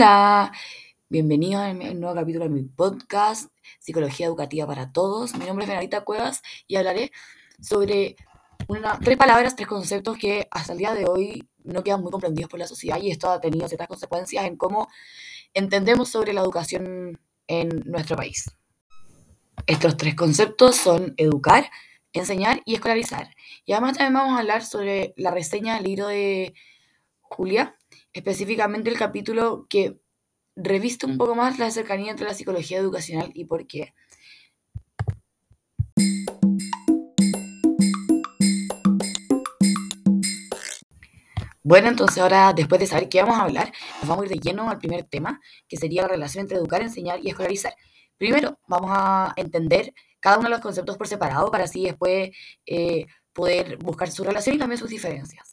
Hola, bienvenidos a un nuevo capítulo de mi podcast, Psicología Educativa para Todos. Mi nombre es Benarita Cuevas y hablaré sobre tres palabras, tres conceptos que hasta el día de hoy no quedan muy comprendidos por la sociedad y esto ha tenido ciertas consecuencias en cómo entendemos sobre la educación en nuestro país. Estos tres conceptos son educar, enseñar y escolarizar. Y además también vamos a hablar sobre la reseña del libro de Julia, específicamente el capítulo que reviste un poco más la cercanía entre la psicología educacional y por qué. Bueno, entonces ahora, después de saber qué vamos a hablar, nos vamos a ir de lleno al primer tema, que sería la relación entre educar, enseñar y escolarizar. Primero, vamos a entender cada uno de los conceptos por separado para así después eh, poder buscar su relación y también sus diferencias.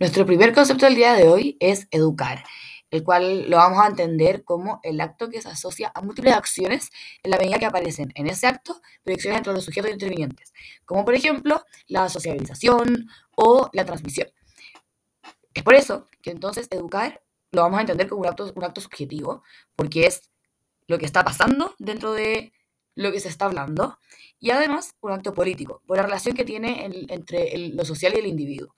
Nuestro primer concepto del día de hoy es educar, el cual lo vamos a entender como el acto que se asocia a múltiples acciones en la medida que aparecen en ese acto proyecciones entre los sujetos intervinientes, como por ejemplo la socialización o la transmisión. Es por eso que entonces educar lo vamos a entender como un acto, un acto subjetivo, porque es lo que está pasando dentro de lo que se está hablando, y además un acto político, por la relación que tiene entre lo social y el individuo.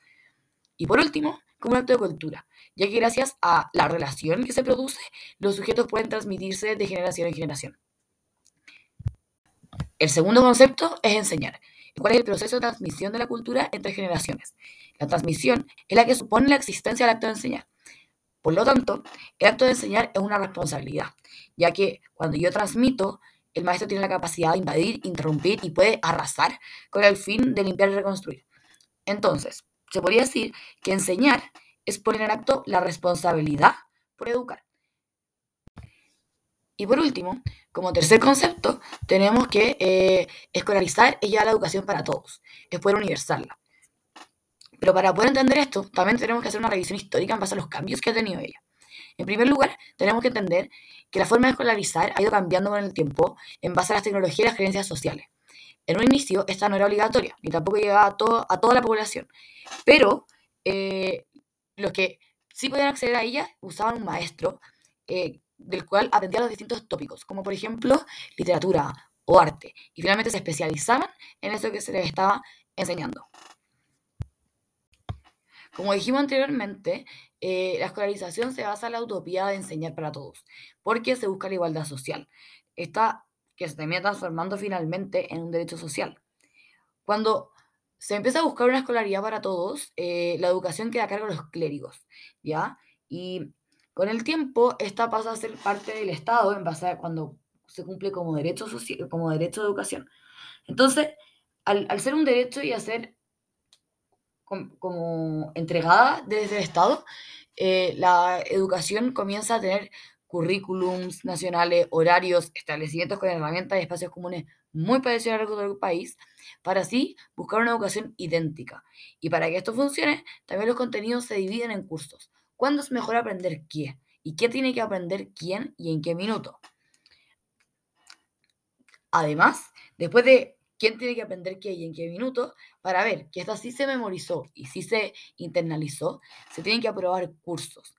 Y por último, como un acto de cultura, ya que gracias a la relación que se produce, los sujetos pueden transmitirse de generación en generación. El segundo concepto es enseñar, cuál es el proceso de transmisión de la cultura entre generaciones. La transmisión es la que supone la existencia del acto de enseñar. Por lo tanto, el acto de enseñar es una responsabilidad, ya que cuando yo transmito, el maestro tiene la capacidad de invadir, interrumpir y puede arrasar con el fin de limpiar y reconstruir. Entonces, se podría decir que enseñar es poner en acto la responsabilidad por educar. Y por último, como tercer concepto, tenemos que eh, escolarizar es ya la educación para todos, es poder universarla. Pero para poder entender esto, también tenemos que hacer una revisión histórica en base a los cambios que ha tenido ella. En primer lugar, tenemos que entender que la forma de escolarizar ha ido cambiando con el tiempo en base a las tecnologías y las creencias sociales. En un inicio, esta no era obligatoria, ni tampoco llegaba a, toda la población. Pero eh, los que sí podían acceder a ella usaban un maestro eh, del cual aprendía los distintos tópicos, como por ejemplo literatura o arte. Y finalmente se especializaban en eso que se les estaba enseñando. Como dijimos anteriormente, eh, la escolarización se basa en la utopía de enseñar para todos, porque se busca la igualdad social. Que se termina transformando finalmente en un derecho social. Cuando se empieza a buscar una escolaridad para todos, eh, la educación queda a cargo de los clérigos, ¿ya? Y con el tiempo, esta pasa a ser parte del Estado en base a cuando se cumple como derecho, como derecho de educación. Entonces, al, ser un derecho y a ser como, entregada desde el Estado, eh, la educación comienza a tener currículums nacionales, horarios, establecimientos con herramientas y espacios comunes muy parecidos al resto del país, para así buscar una educación idéntica. Y para que esto funcione, también los contenidos se dividen en cursos. ¿Cuándo es mejor aprender qué? ¿Y qué tiene que aprender quién y en qué minuto? Además, después de quién tiene que aprender qué y en qué minuto, para ver que esto sí se memorizó y sí se internalizó, se tienen que aprobar cursos.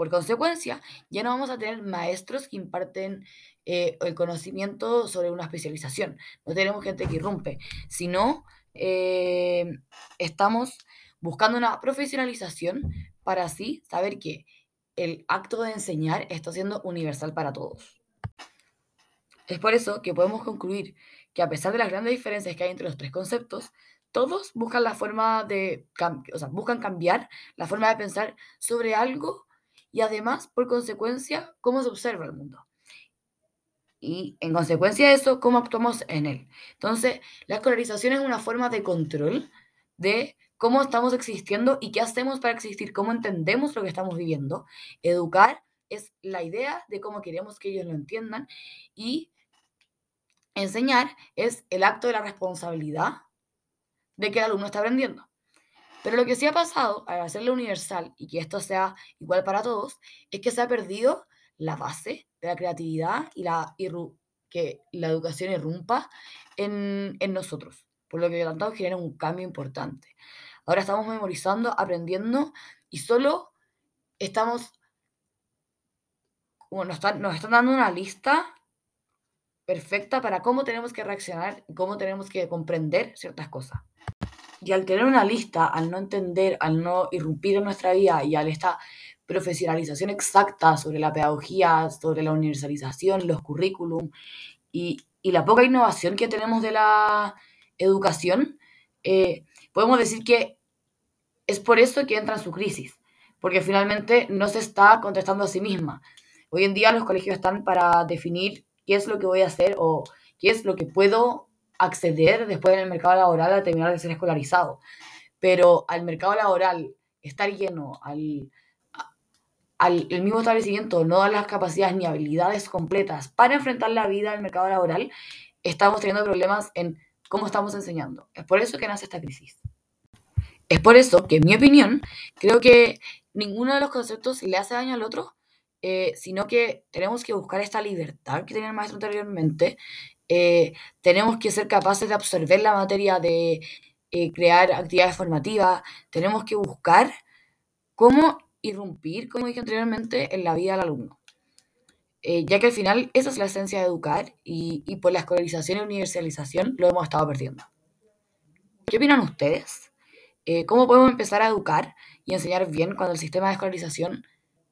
Por consecuencia, ya no vamos a tener maestros que imparten eh, el conocimiento sobre una especialización. No tenemos gente que irrumpe, sino eh, estamos buscando una profesionalización para así saber que el acto de enseñar está siendo universal para todos. Es por eso que podemos concluir que a pesar de las grandes diferencias que hay entre los tres conceptos, todos buscan la forma de, o sea, buscan cambiar la forma de pensar sobre algo y además, por consecuencia, cómo se observa el mundo. Y en consecuencia de eso, cómo actuamos en él. Entonces, la escolarización es una forma de control de cómo estamos existiendo y qué hacemos para existir, cómo entendemos lo que estamos viviendo. Educar es la idea de cómo queremos que ellos lo entiendan y enseñar es el acto de la responsabilidad de que el alumno está aprendiendo. Pero lo que sí ha pasado al hacerlo universal y que esto sea igual para todos, es que se ha perdido la base de la creatividad y la que la educación irrumpa en, en nosotros, por lo que tanto genera un cambio importante. Ahora estamos memorizando, aprendiendo y solo estamos, bueno, nos están, nos están dando una lista perfecta para cómo tenemos que reaccionar y cómo tenemos que comprender ciertas cosas. Y al tener una lista, al no entender, al no irrumpir en nuestra vida y al esta profesionalización exacta sobre la pedagogía, sobre la universalización, los currículum y, y la poca innovación que tenemos de la educación, eh, podemos decir que es por eso que entra en su crisis, porque finalmente no se está contestando a sí misma. Hoy en día los colegios están para definir qué es lo que voy a hacer o qué es lo que puedo acceder después en el mercado laboral al terminar de ser escolarizado. Pero al mercado laboral estar lleno, al, al el mismo establecimiento no dar las capacidades ni habilidades completas para enfrentar la vida del mercado laboral, estamos teniendo problemas en cómo estamos enseñando. Es por eso que nace esta crisis. Es por eso que, en mi opinión, creo que ninguno de los conceptos le hace daño al otro, eh, sino que tenemos que buscar esta libertad que tenía el maestro anteriormente. Eh, tenemos que ser capaces de absorber la materia, de eh, crear actividades formativas. Tenemos que buscar cómo irrumpir, como dije anteriormente, en la vida del alumno. ya que al final esa es la esencia de educar y, y por la escolarización y universalización lo hemos estado perdiendo. ¿Qué opinan ustedes? ¿Cómo podemos empezar a educar y enseñar bien cuando el sistema de escolarización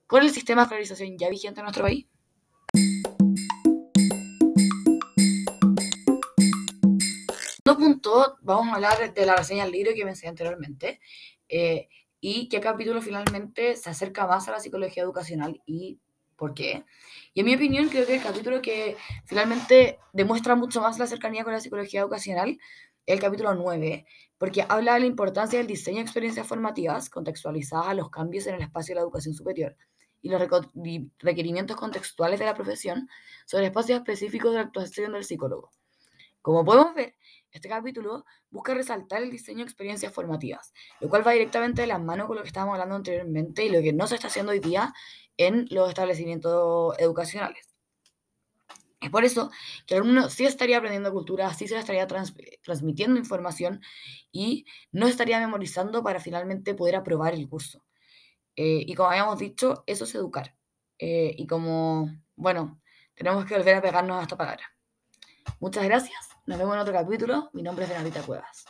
con el sistema de escolarización ya vigente en nuestro país. Segundo punto, vamos a hablar de la reseña del libro que mencioné anteriormente eh, y qué capítulo finalmente se acerca más a la psicología educacional y por qué. Y en mi opinión creo que el capítulo que finalmente demuestra mucho más la cercanía con la psicología educacional es el capítulo 9, porque habla de la importancia del diseño de experiencias formativas contextualizadas a los cambios en el espacio de la educación superior y los requerimientos contextuales de la profesión sobre espacios específicos de actuación del psicólogo. Como podemos ver, este capítulo busca resaltar el diseño de experiencias formativas, lo cual va directamente de la mano con lo que estábamos hablando anteriormente y lo que no se está haciendo hoy día en los establecimientos educacionales. Es por eso que el alumno sí estaría aprendiendo cultura, sí se estaría transmitiendo información y no estaría memorizando para finalmente poder aprobar el curso. Eh, y como habíamos dicho, eso es educar. Eh, y como, bueno, tenemos que volver a pegarnos a esta palabra. Muchas gracias. Nos vemos en otro capítulo. Mi nombre es Benalita Cuevas.